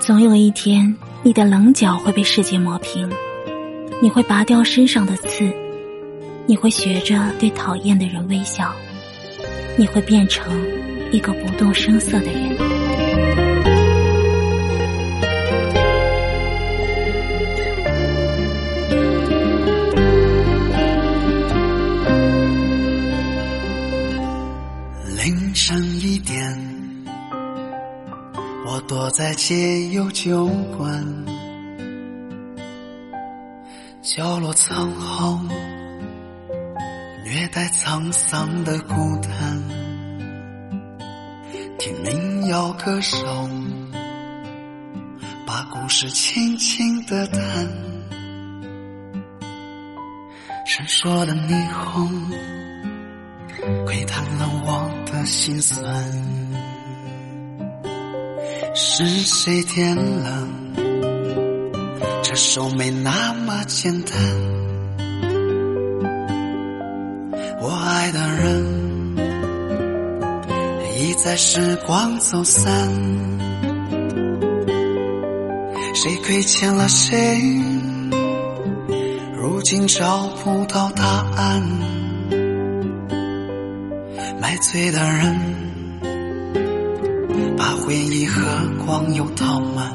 总有一天，你的棱角会被世界磨平，你会拔掉身上的刺，你会学着对讨厌的人微笑，你会变成一个不动声色的人。凌晨一点。我躲在街友酒馆，角落藏好，略带沧桑的孤单。听民谣歌手把故事轻轻的弹，闪烁的霓虹窥探了我心酸。是谁点了这首没那么简单？我爱的人已在时光走散，谁亏欠了谁？如今找不到答案，买醉的人。把回忆和光又倒满。